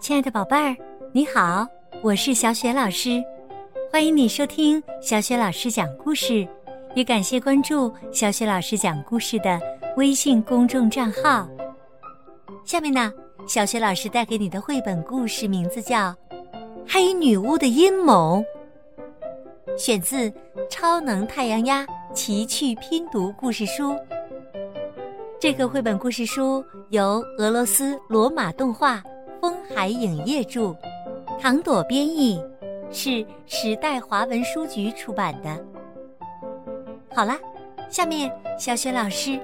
亲爱的宝贝儿，你好，我是小雪老师，欢迎你收听小雪老师讲故事，也感谢关注小雪老师讲故事的微信公众账号。下面呢，小雪老师带给你的绘本故事名字叫《黑女巫的阴谋》，选自《超能太阳鸭奇趣拼读故事书》。这个绘本故事书由俄罗斯罗马动画。风海影业著，唐朵编译，是时代华文书局出版的。好啦，下面小雪老师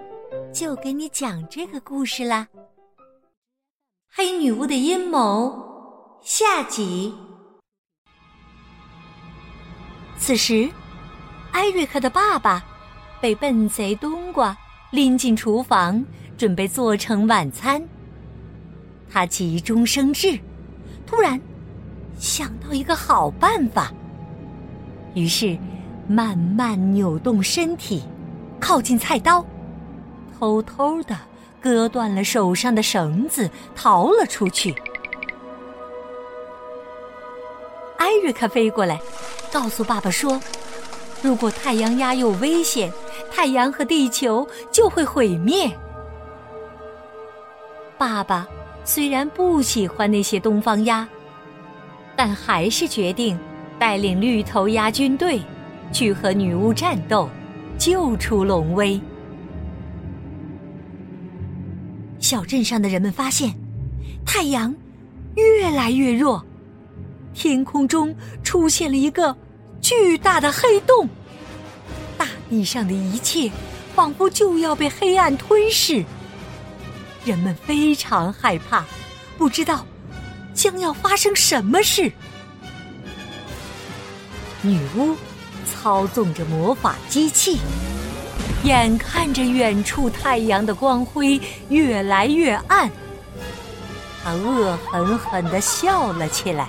就给你讲这个故事啦。黑女巫的阴谋下集。此时，艾瑞克的爸爸被笨贼冬瓜拎进厨房，准备做成晚餐。他急中生智，突然想到一个好办法。于是，慢慢扭动身体，靠近菜刀，偷偷的割断了手上的绳子，逃了出去。艾瑞克飞过来，告诉爸爸说：“如果太阳鸭有危险，太阳和地球就会毁灭。”爸爸。虽然不喜欢那些东方鸭，但还是决定带领绿头鸭军队去和女巫战斗，救出龙威。小镇上的人们发现，太阳越来越弱，天空中出现了一个巨大的黑洞，地上的一切仿佛就要被黑暗吞噬。人们非常害怕，不知道将要发生什么事。女巫操纵着魔法机器，眼看着远处太阳的光辉越来越暗，她恶狠狠地笑了起来，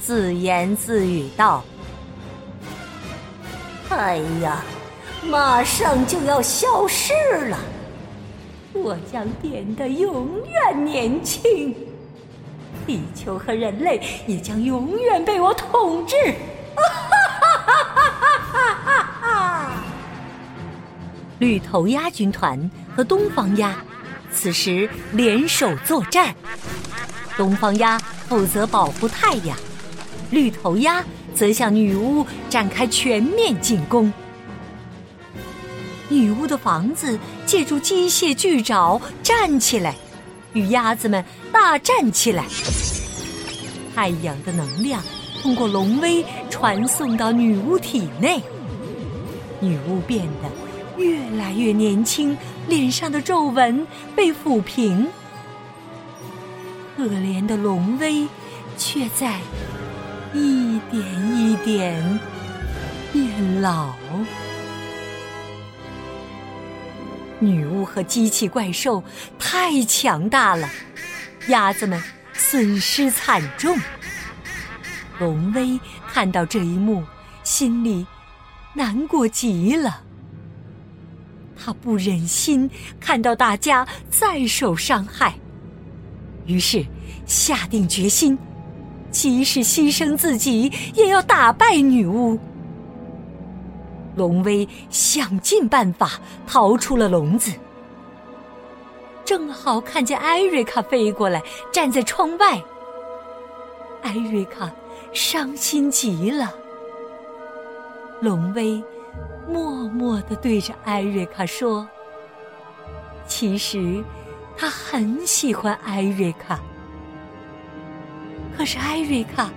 自言自语道：“哎呀马上就要消失了。”我将变得永远年轻，地球和人类也将永远被我统治。哈哈哈哈哈哈！绿头鸭军团和东方鸭此时联手作战，东方鸭负责保护太阳，绿头鸭则向女巫展开全面进攻。女巫的房子借助机械巨爪站起来，与鸭子们大战起来。太阳的能量通过龙威传送到女巫体内，女巫变得越来越年轻，脸上的皱纹被抚平。可怜的龙威却在一点一点变老。女巫和机器怪兽太强大了，鸭子们损失惨重。龙威看到这一幕，心里难过极了。他不忍心看到大家再受伤害，于是下定决心，即使牺牲自己，也要打败女巫。龙威想尽办法逃出了笼子，正好看见艾瑞卡飞过来，站在窗外。艾瑞卡伤心极了。龙威默默地对着艾瑞卡说：“其实他很喜欢艾瑞卡，可是艾瑞卡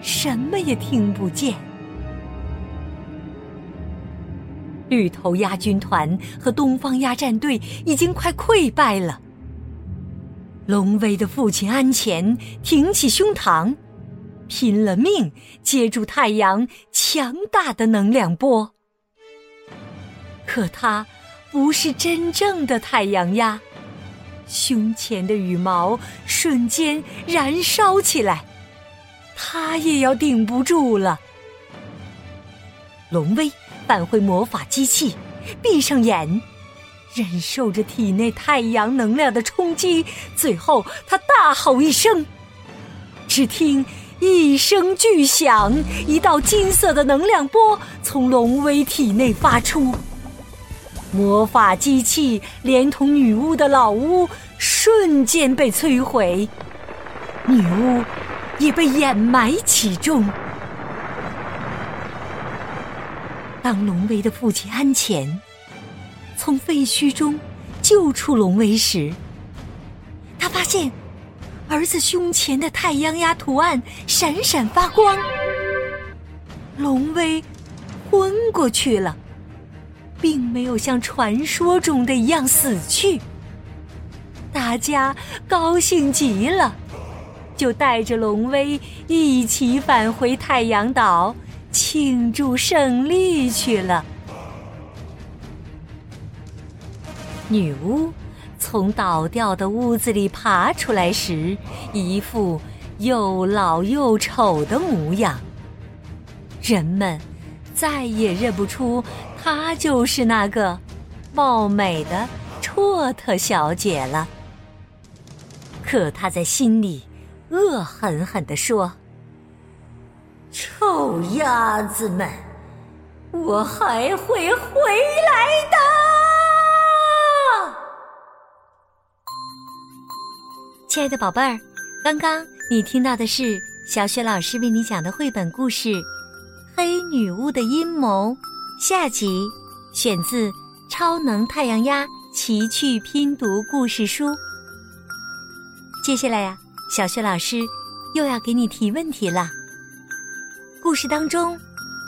什么也听不见。”绿头鸭军团和东方鸭战队已经快溃败了。龙威的父亲安前挺起胸膛，拼了命接住太阳强大的能量波。可他不是真正的太阳鸭，胸前的羽毛瞬间燃烧起来，他也要顶不住了。龙威。返回魔法机器，闭上眼，忍受着体内太阳能量的冲击，最后他大吼一声，只听一声巨响，一道金色的能量波从龙威体内发出，魔法机器连同女巫的老屋瞬间被摧毁，女巫也被掩埋其中。当龙威的父亲安前。从废墟中救出龙威时，他发现儿子胸前的太阳鸭图案闪闪发光。龙威昏过去了，并没有像传说中的一样死去。大家高兴极了，就带着龙威一起返回太阳岛庆祝胜利去了。女巫从倒掉的屋子里爬出来时，一副又老又丑的模样。人们再也认不出她就是那个貌美的绰特小姐了。可她在心里恶狠狠地说：“臭鸭子们，我还会回来的。”亲爱的宝贝儿，刚刚你听到的是小雪老师为你讲的绘本故事《黑女巫的阴谋》下集，选自《超能太阳鸭奇趣拼读故事书》。接下来呀，小雪老师又要给你提问题了。故事当中，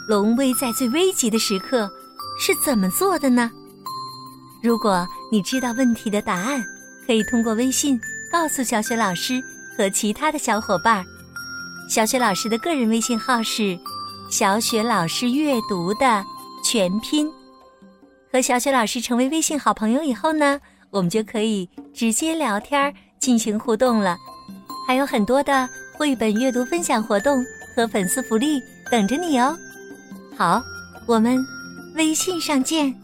龙威在最危急的时刻是怎么做的呢？如果你知道问题的答案，可以通过微信。告诉小雪老师和其他的小伙伴，小雪老师的个人微信号是“小雪老师阅读”的全拼。和小雪老师成为微信好朋友以后呢，我们就可以直接聊天进行互动了，还有很多的绘本阅读分享活动和粉丝福利等着你哦。好，我们微信上见。